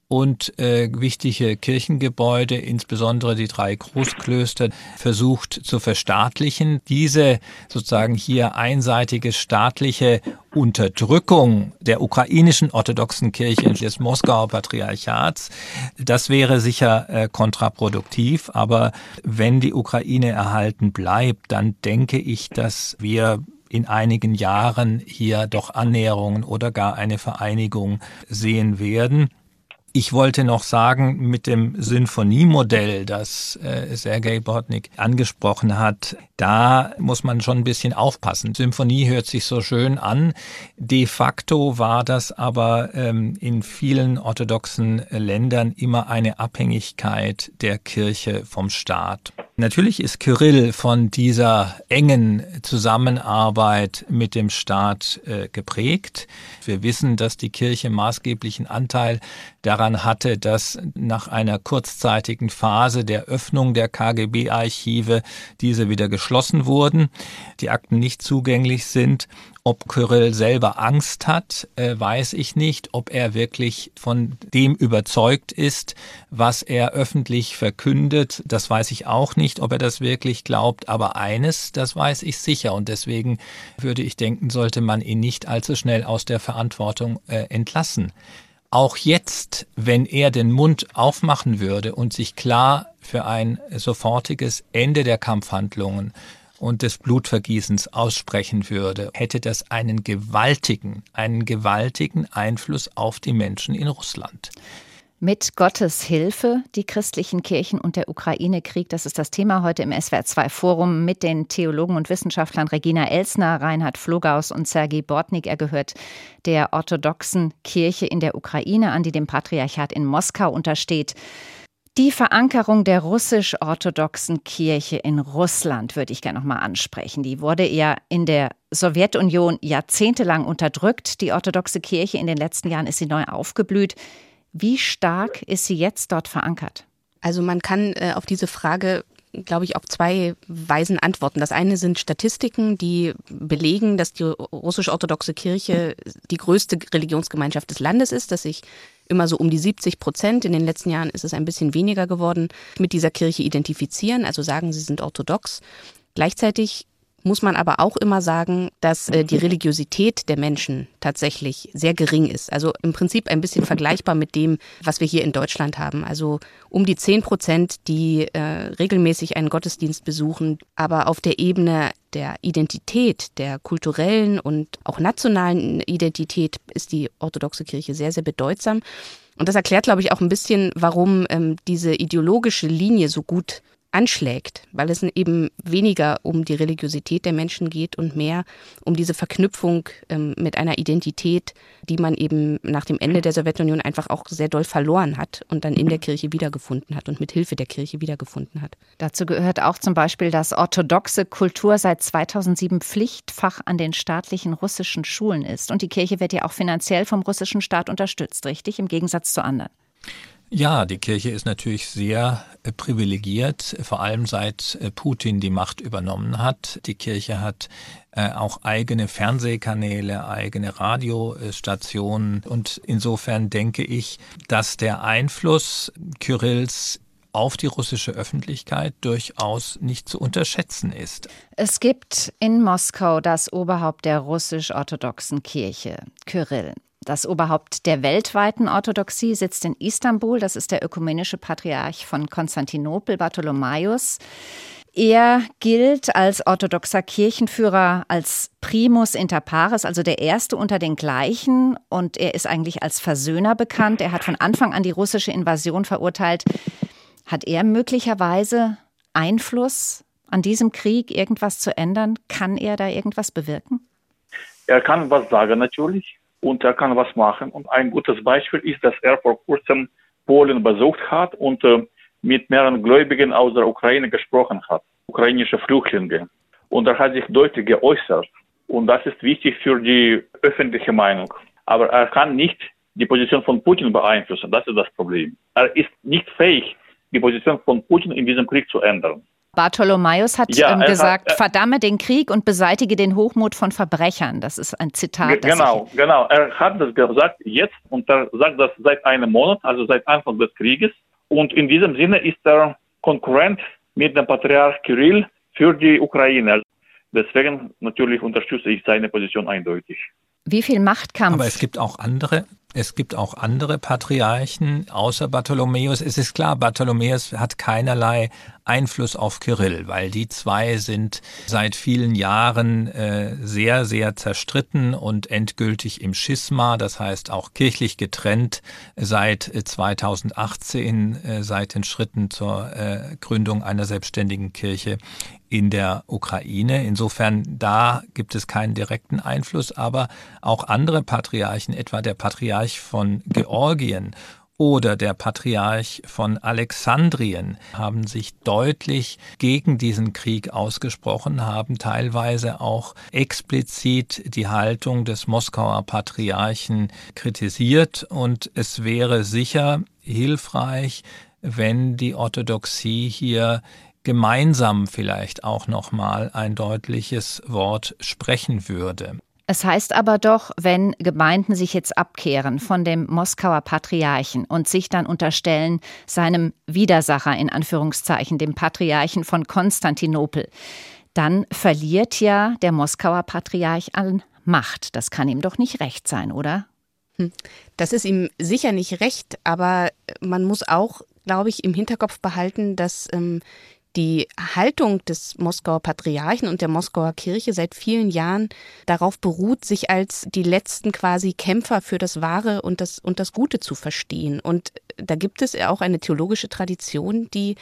und äh, wichtige Kirchengebäude, insbesondere die drei Großklöster, versucht zu verstaatlichen. Diese sozusagen hier einseitige staatliche Unterdrückung der ukrainischen orthodoxen Kirche des Moskauer Patriarchats, das wäre sicher äh, kontraproduktiv. Aber wenn die Ukraine erhalten bleibt, dann denke ich, dass wir in einigen Jahren hier doch Annäherungen oder gar eine Vereinigung sehen werden. Ich wollte noch sagen, mit dem Sinfoniemodell, das äh, Sergei Bortnik angesprochen hat, da muss man schon ein bisschen aufpassen. Symphonie hört sich so schön an. De facto war das aber ähm, in vielen orthodoxen Ländern immer eine Abhängigkeit der Kirche vom Staat. Natürlich ist Kyrill von dieser engen Zusammenarbeit mit dem Staat äh, geprägt. Wir wissen, dass die Kirche maßgeblichen Anteil daran hatte, dass nach einer kurzzeitigen Phase der Öffnung der KGB-Archive diese wieder geschlossen wurden, die Akten nicht zugänglich sind ob Kyrill selber Angst hat, äh, weiß ich nicht. Ob er wirklich von dem überzeugt ist, was er öffentlich verkündet, das weiß ich auch nicht, ob er das wirklich glaubt. Aber eines, das weiß ich sicher. Und deswegen würde ich denken, sollte man ihn nicht allzu schnell aus der Verantwortung äh, entlassen. Auch jetzt, wenn er den Mund aufmachen würde und sich klar für ein sofortiges Ende der Kampfhandlungen und des Blutvergießens aussprechen würde, hätte das einen gewaltigen, einen gewaltigen Einfluss auf die Menschen in Russland. Mit Gottes Hilfe, die christlichen Kirchen und der Ukraine-Krieg, das ist das Thema heute im SWR2-Forum mit den Theologen und Wissenschaftlern Regina Elsner, Reinhard Flogaus und Sergei Bortnik. Er gehört der orthodoxen Kirche in der Ukraine an, die dem Patriarchat in Moskau untersteht. Die Verankerung der russisch-orthodoxen Kirche in Russland würde ich gerne noch mal ansprechen. Die wurde ja in der Sowjetunion jahrzehntelang unterdrückt. Die orthodoxe Kirche in den letzten Jahren ist sie neu aufgeblüht. Wie stark ist sie jetzt dort verankert? Also man kann äh, auf diese Frage glaube ich, auf zwei Weisen antworten. Das eine sind Statistiken, die belegen, dass die russisch-orthodoxe Kirche die größte Religionsgemeinschaft des Landes ist, dass sich immer so um die 70 Prozent, in den letzten Jahren ist es ein bisschen weniger geworden, mit dieser Kirche identifizieren, also sagen, sie sind orthodox. Gleichzeitig muss man aber auch immer sagen, dass äh, die Religiosität der Menschen tatsächlich sehr gering ist. Also im Prinzip ein bisschen vergleichbar mit dem, was wir hier in Deutschland haben. Also um die zehn Prozent, die äh, regelmäßig einen Gottesdienst besuchen, aber auf der Ebene der Identität, der kulturellen und auch nationalen Identität ist die orthodoxe Kirche sehr, sehr bedeutsam. Und das erklärt, glaube ich, auch ein bisschen, warum ähm, diese ideologische Linie so gut anschlägt, weil es eben weniger um die Religiosität der Menschen geht und mehr um diese Verknüpfung ähm, mit einer Identität, die man eben nach dem Ende der Sowjetunion einfach auch sehr doll verloren hat und dann in der Kirche wiedergefunden hat und mit Hilfe der Kirche wiedergefunden hat. Dazu gehört auch zum Beispiel, dass orthodoxe Kultur seit 2007 Pflichtfach an den staatlichen russischen Schulen ist. Und die Kirche wird ja auch finanziell vom russischen Staat unterstützt, richtig? Im Gegensatz zu anderen. Ja, die Kirche ist natürlich sehr äh, privilegiert, vor allem seit äh, Putin die Macht übernommen hat. Die Kirche hat äh, auch eigene Fernsehkanäle, eigene Radiostationen und insofern denke ich, dass der Einfluss Kyrills auf die russische Öffentlichkeit durchaus nicht zu unterschätzen ist. Es gibt in Moskau das Oberhaupt der russisch-orthodoxen Kirche, Kyrill. Das Oberhaupt der weltweiten Orthodoxie sitzt in Istanbul. Das ist der ökumenische Patriarch von Konstantinopel, Bartholomäus. Er gilt als orthodoxer Kirchenführer, als Primus inter pares, also der Erste unter den Gleichen. Und er ist eigentlich als Versöhner bekannt. Er hat von Anfang an die russische Invasion verurteilt. Hat er möglicherweise Einfluss an diesem Krieg, irgendwas zu ändern? Kann er da irgendwas bewirken? Er kann was sagen, natürlich und er kann was machen. Und ein gutes Beispiel ist, dass er vor kurzem Polen besucht hat und äh, mit mehreren Gläubigen aus der Ukraine gesprochen hat, ukrainische Flüchtlinge. Und er hat sich deutlich geäußert. Und das ist wichtig für die öffentliche Meinung. Aber er kann nicht die Position von Putin beeinflussen. Das ist das Problem. Er ist nicht fähig, die Position von Putin in diesem Krieg zu ändern. Bartholomäus hat ja, ähm, gesagt, hat, äh, verdamme den Krieg und beseitige den Hochmut von Verbrechern. Das ist ein Zitat. Genau, genau. Er hat das gesagt jetzt und er sagt das seit einem Monat, also seit Anfang des Krieges. Und in diesem Sinne ist er Konkurrent mit dem Patriarch Kirill für die Ukraine. Deswegen natürlich unterstütze ich seine Position eindeutig. Wie viel Machtkampf? Aber es gibt auch andere es gibt auch andere Patriarchen außer Bartholomäus. Es ist klar, Bartholomäus hat keinerlei Einfluss auf Kirill, weil die zwei sind seit vielen Jahren äh, sehr, sehr zerstritten und endgültig im Schisma, das heißt auch kirchlich getrennt seit 2018, äh, seit den Schritten zur äh, Gründung einer selbstständigen Kirche in der Ukraine. Insofern da gibt es keinen direkten Einfluss, aber auch andere Patriarchen, etwa der Patriarch von Georgien oder der Patriarch von Alexandrien haben sich deutlich gegen diesen Krieg ausgesprochen, haben teilweise auch explizit die Haltung des Moskauer Patriarchen kritisiert und es wäre sicher hilfreich, wenn die Orthodoxie hier gemeinsam vielleicht auch noch mal ein deutliches Wort sprechen würde. Es heißt aber doch, wenn Gemeinden sich jetzt abkehren von dem Moskauer Patriarchen und sich dann unterstellen seinem Widersacher in Anführungszeichen, dem Patriarchen von Konstantinopel, dann verliert ja der Moskauer Patriarch an Macht. Das kann ihm doch nicht recht sein, oder? Hm. Das ist ihm sicher nicht recht, aber man muss auch, glaube ich, im Hinterkopf behalten, dass ähm, die Haltung des Moskauer Patriarchen und der Moskauer Kirche seit vielen Jahren darauf beruht, sich als die letzten quasi Kämpfer für das Wahre und das, und das Gute zu verstehen. Und da gibt es auch eine theologische Tradition, die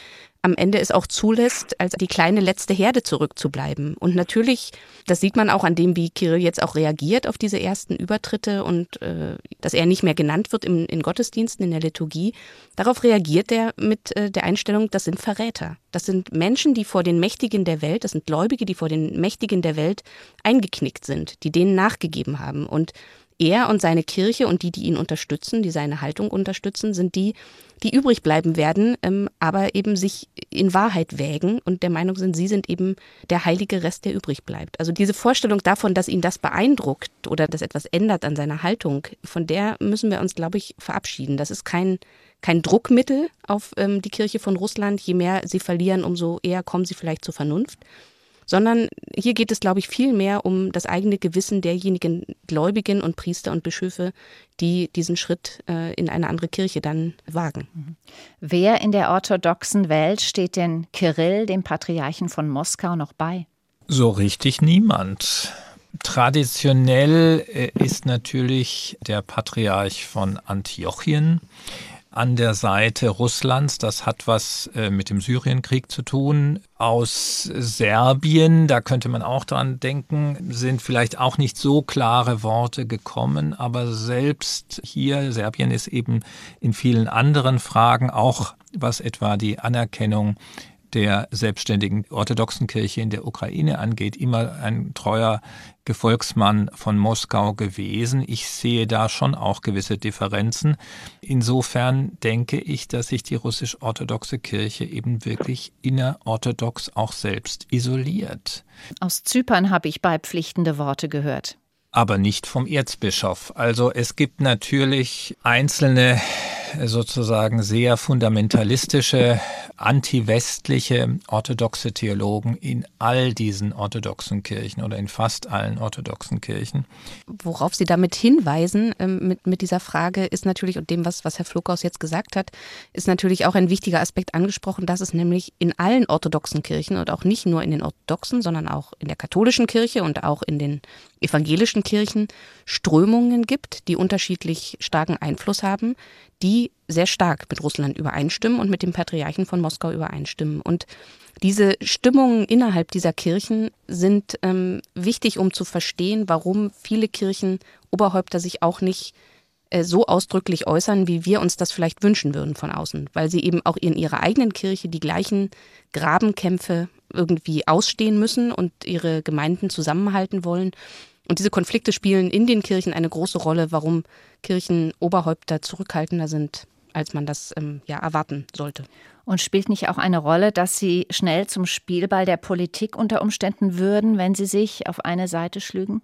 am Ende es auch zulässt, als die kleine letzte Herde zurückzubleiben. Und natürlich, das sieht man auch an dem, wie Kirill jetzt auch reagiert auf diese ersten Übertritte und äh, dass er nicht mehr genannt wird im, in Gottesdiensten, in der Liturgie. Darauf reagiert er mit äh, der Einstellung, das sind Verräter. Das sind Menschen, die vor den Mächtigen der Welt, das sind Gläubige, die vor den Mächtigen der Welt eingeknickt sind, die denen nachgegeben haben. Und er und seine Kirche und die, die ihn unterstützen, die seine Haltung unterstützen, sind die, die übrig bleiben werden, ähm, aber eben sich in Wahrheit wägen und der Meinung sind, sie sind eben der heilige Rest, der übrig bleibt. Also diese Vorstellung davon, dass ihn das beeindruckt oder dass etwas ändert an seiner Haltung, von der müssen wir uns, glaube ich, verabschieden. Das ist kein, kein Druckmittel auf ähm, die Kirche von Russland. Je mehr sie verlieren, umso eher kommen sie vielleicht zur Vernunft sondern hier geht es, glaube ich, viel mehr um das eigene Gewissen derjenigen Gläubigen und Priester und Bischöfe, die diesen Schritt äh, in eine andere Kirche dann wagen. Mhm. Wer in der orthodoxen Welt steht denn Kirill, dem Patriarchen von Moskau, noch bei? So richtig niemand. Traditionell äh, ist natürlich der Patriarch von Antiochien an der Seite Russlands. Das hat was äh, mit dem Syrienkrieg zu tun. Aus Serbien, da könnte man auch dran denken, sind vielleicht auch nicht so klare Worte gekommen, aber selbst hier, Serbien ist eben in vielen anderen Fragen, auch was etwa die Anerkennung der selbstständigen orthodoxen Kirche in der Ukraine angeht, immer ein treuer Gefolgsmann von Moskau gewesen. Ich sehe da schon auch gewisse Differenzen. Insofern denke ich, dass sich die russisch-orthodoxe Kirche eben wirklich innerorthodox auch selbst isoliert. Aus Zypern habe ich beipflichtende Worte gehört aber nicht vom Erzbischof. Also es gibt natürlich einzelne sozusagen sehr fundamentalistische, anti-westliche orthodoxe Theologen in all diesen orthodoxen Kirchen oder in fast allen orthodoxen Kirchen. Worauf Sie damit hinweisen ähm, mit, mit dieser Frage ist natürlich, und dem, was, was Herr Flokaus jetzt gesagt hat, ist natürlich auch ein wichtiger Aspekt angesprochen, dass es nämlich in allen orthodoxen Kirchen und auch nicht nur in den orthodoxen, sondern auch in der katholischen Kirche und auch in den evangelischen Kirchen Strömungen gibt, die unterschiedlich starken Einfluss haben, die sehr stark mit Russland übereinstimmen und mit dem Patriarchen von Moskau übereinstimmen. Und diese Stimmungen innerhalb dieser Kirchen sind ähm, wichtig, um zu verstehen, warum viele Kirchenoberhäupter sich auch nicht äh, so ausdrücklich äußern, wie wir uns das vielleicht wünschen würden von außen, weil sie eben auch in ihrer eigenen Kirche die gleichen Grabenkämpfe irgendwie ausstehen müssen und ihre Gemeinden zusammenhalten wollen. Und diese Konflikte spielen in den Kirchen eine große Rolle, warum Kirchenoberhäupter zurückhaltender sind, als man das ähm, ja erwarten sollte. Und spielt nicht auch eine Rolle, dass sie schnell zum Spielball der Politik unter Umständen würden, wenn sie sich auf eine Seite schlügen?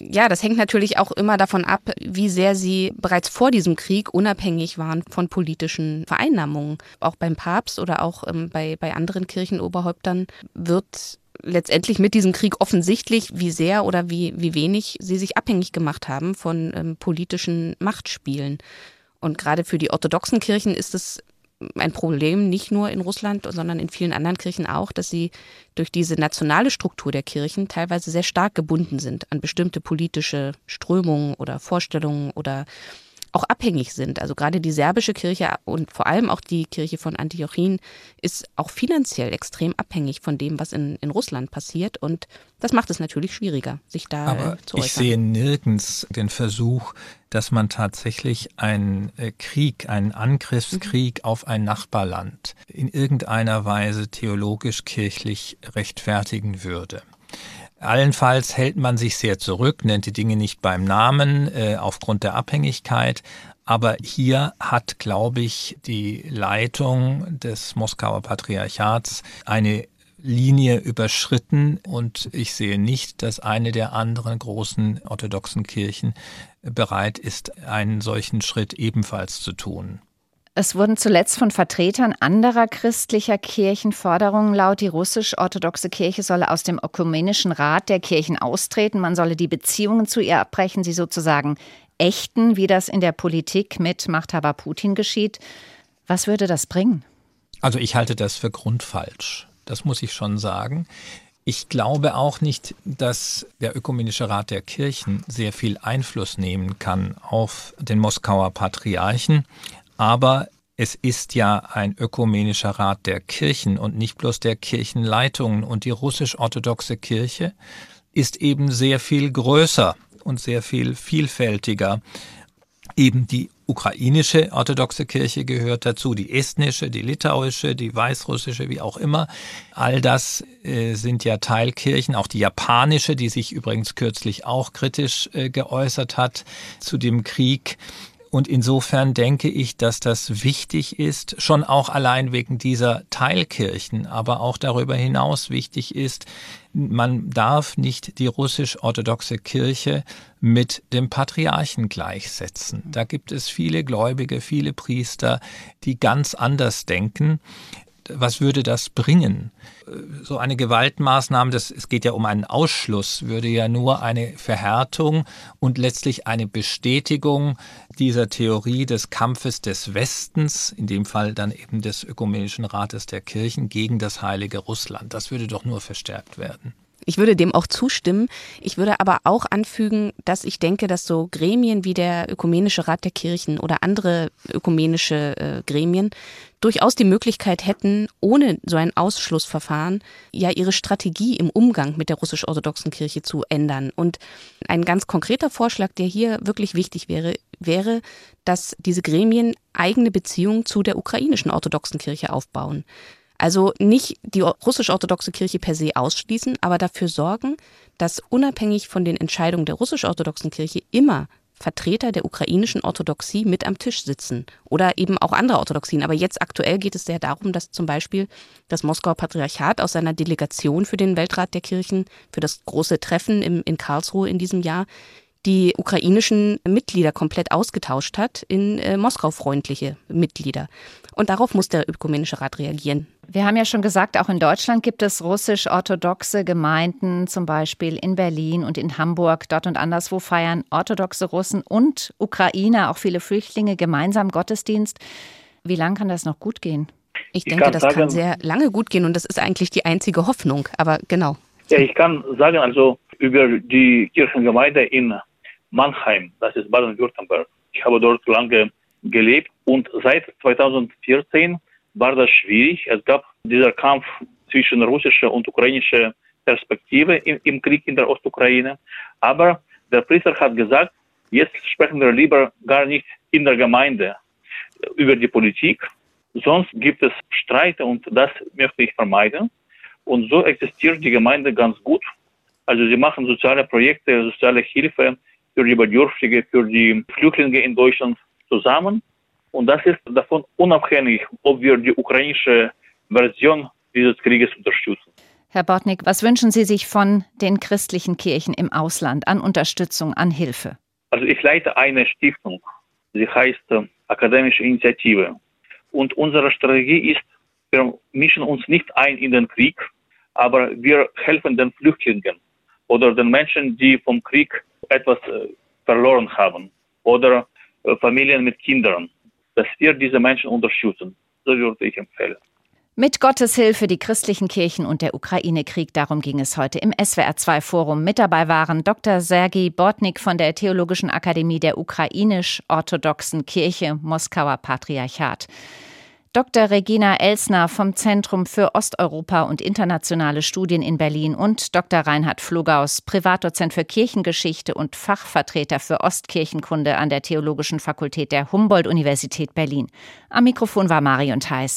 ja, das hängt natürlich auch immer davon ab, wie sehr sie bereits vor diesem Krieg unabhängig waren von politischen Vereinnahmungen. Auch beim Papst oder auch ähm, bei, bei anderen Kirchenoberhäuptern wird letztendlich mit diesem Krieg offensichtlich, wie sehr oder wie, wie wenig sie sich abhängig gemacht haben von ähm, politischen Machtspielen. Und gerade für die orthodoxen Kirchen ist es ein Problem, nicht nur in Russland, sondern in vielen anderen Kirchen auch, dass sie durch diese nationale Struktur der Kirchen teilweise sehr stark gebunden sind an bestimmte politische Strömungen oder Vorstellungen oder auch abhängig sind. Also gerade die serbische Kirche und vor allem auch die Kirche von Antiochien ist auch finanziell extrem abhängig von dem, was in, in Russland passiert. Und das macht es natürlich schwieriger, sich da Aber äh, zu äußern. Ich sehe nirgends den Versuch, dass man tatsächlich einen äh, Krieg, einen Angriffskrieg mhm. auf ein Nachbarland in irgendeiner Weise theologisch-kirchlich rechtfertigen würde. Allenfalls hält man sich sehr zurück, nennt die Dinge nicht beim Namen äh, aufgrund der Abhängigkeit. Aber hier hat, glaube ich, die Leitung des Moskauer Patriarchats eine Linie überschritten und ich sehe nicht, dass eine der anderen großen orthodoxen Kirchen bereit ist, einen solchen Schritt ebenfalls zu tun. Es wurden zuletzt von Vertretern anderer christlicher Kirchen Forderungen laut, die russisch-orthodoxe Kirche solle aus dem ökumenischen Rat der Kirchen austreten, man solle die Beziehungen zu ihr abbrechen, sie sozusagen ächten, wie das in der Politik mit Machthaber Putin geschieht. Was würde das bringen? Also ich halte das für grundfalsch. Das muss ich schon sagen. Ich glaube auch nicht, dass der Ökumenische Rat der Kirchen sehr viel Einfluss nehmen kann auf den Moskauer Patriarchen. Aber es ist ja ein ökumenischer Rat der Kirchen und nicht bloß der Kirchenleitungen. Und die russisch-orthodoxe Kirche ist eben sehr viel größer und sehr viel vielfältiger. Eben die ukrainische orthodoxe Kirche gehört dazu, die estnische, die litauische, die weißrussische, wie auch immer. All das äh, sind ja Teilkirchen, auch die japanische, die sich übrigens kürzlich auch kritisch äh, geäußert hat zu dem Krieg. Und insofern denke ich, dass das wichtig ist, schon auch allein wegen dieser Teilkirchen, aber auch darüber hinaus wichtig ist, man darf nicht die russisch-orthodoxe Kirche mit dem Patriarchen gleichsetzen. Da gibt es viele Gläubige, viele Priester, die ganz anders denken was würde das bringen? So eine Gewaltmaßnahme, das, es geht ja um einen Ausschluss, würde ja nur eine Verhärtung und letztlich eine Bestätigung dieser Theorie des Kampfes des Westens, in dem Fall dann eben des Ökumenischen Rates der Kirchen, gegen das heilige Russland. Das würde doch nur verstärkt werden. Ich würde dem auch zustimmen. Ich würde aber auch anfügen, dass ich denke, dass so Gremien wie der Ökumenische Rat der Kirchen oder andere ökumenische äh, Gremien durchaus die Möglichkeit hätten, ohne so ein Ausschlussverfahren ja ihre Strategie im Umgang mit der russisch-orthodoxen Kirche zu ändern. Und ein ganz konkreter Vorschlag, der hier wirklich wichtig wäre, wäre, dass diese Gremien eigene Beziehungen zu der ukrainischen orthodoxen Kirche aufbauen. Also nicht die russisch-orthodoxe Kirche per se ausschließen, aber dafür sorgen, dass unabhängig von den Entscheidungen der russisch-orthodoxen Kirche immer Vertreter der ukrainischen Orthodoxie mit am Tisch sitzen oder eben auch andere Orthodoxien. Aber jetzt aktuell geht es sehr darum, dass zum Beispiel das Moskauer Patriarchat aus seiner Delegation für den Weltrat der Kirchen, für das große Treffen im, in Karlsruhe in diesem Jahr, die ukrainischen Mitglieder komplett ausgetauscht hat in äh, Moskau-freundliche Mitglieder. Und darauf muss der Ökumenische Rat reagieren. Wir haben ja schon gesagt, auch in Deutschland gibt es russisch-orthodoxe Gemeinden, zum Beispiel in Berlin und in Hamburg. Dort und anderswo feiern orthodoxe Russen und Ukrainer, auch viele Flüchtlinge, gemeinsam Gottesdienst. Wie lange kann das noch gut gehen? Ich, ich denke, das sagen, kann sehr lange gut gehen und das ist eigentlich die einzige Hoffnung. Aber genau. Ja, ich kann sagen, also über die Kirchengemeinde in Mannheim, das ist Baden-Württemberg. Ich habe dort lange gelebt und seit 2014 war das schwierig. Es gab dieser Kampf zwischen russischer und ukrainischer Perspektive im, im Krieg in der Ostukraine. Aber der Priester hat gesagt, Jetzt sprechen wir lieber gar nicht in der Gemeinde über die Politik. Sonst gibt es Streit und das möchte ich vermeiden. Und so existiert die Gemeinde ganz gut. Also sie machen soziale Projekte, soziale Hilfe für die Bedürftige, für die Flüchtlinge in Deutschland zusammen. Und das ist davon unabhängig, ob wir die ukrainische Version dieses Krieges unterstützen. Herr Bortnick, was wünschen Sie sich von den christlichen Kirchen im Ausland an Unterstützung, an Hilfe? Also ich leite eine Stiftung, sie heißt äh, Akademische Initiative. Und unsere Strategie ist, wir mischen uns nicht ein in den Krieg, aber wir helfen den Flüchtlingen oder den Menschen, die vom Krieg etwas äh, verloren haben oder äh, Familien mit Kindern, dass wir diese Menschen unterstützen. So würde ich empfehlen. Mit Gottes Hilfe die christlichen Kirchen und der Ukraine-Krieg, darum ging es heute im SWR2-Forum. Mit dabei waren Dr. Sergei Bortnik von der Theologischen Akademie der Ukrainisch-Orthodoxen Kirche Moskauer Patriarchat. Dr. Regina Elsner vom Zentrum für Osteuropa und internationale Studien in Berlin und Dr. Reinhard Flogaus, Privatdozent für Kirchengeschichte und Fachvertreter für Ostkirchenkunde an der Theologischen Fakultät der Humboldt-Universität Berlin. Am Mikrofon war Marion Theis.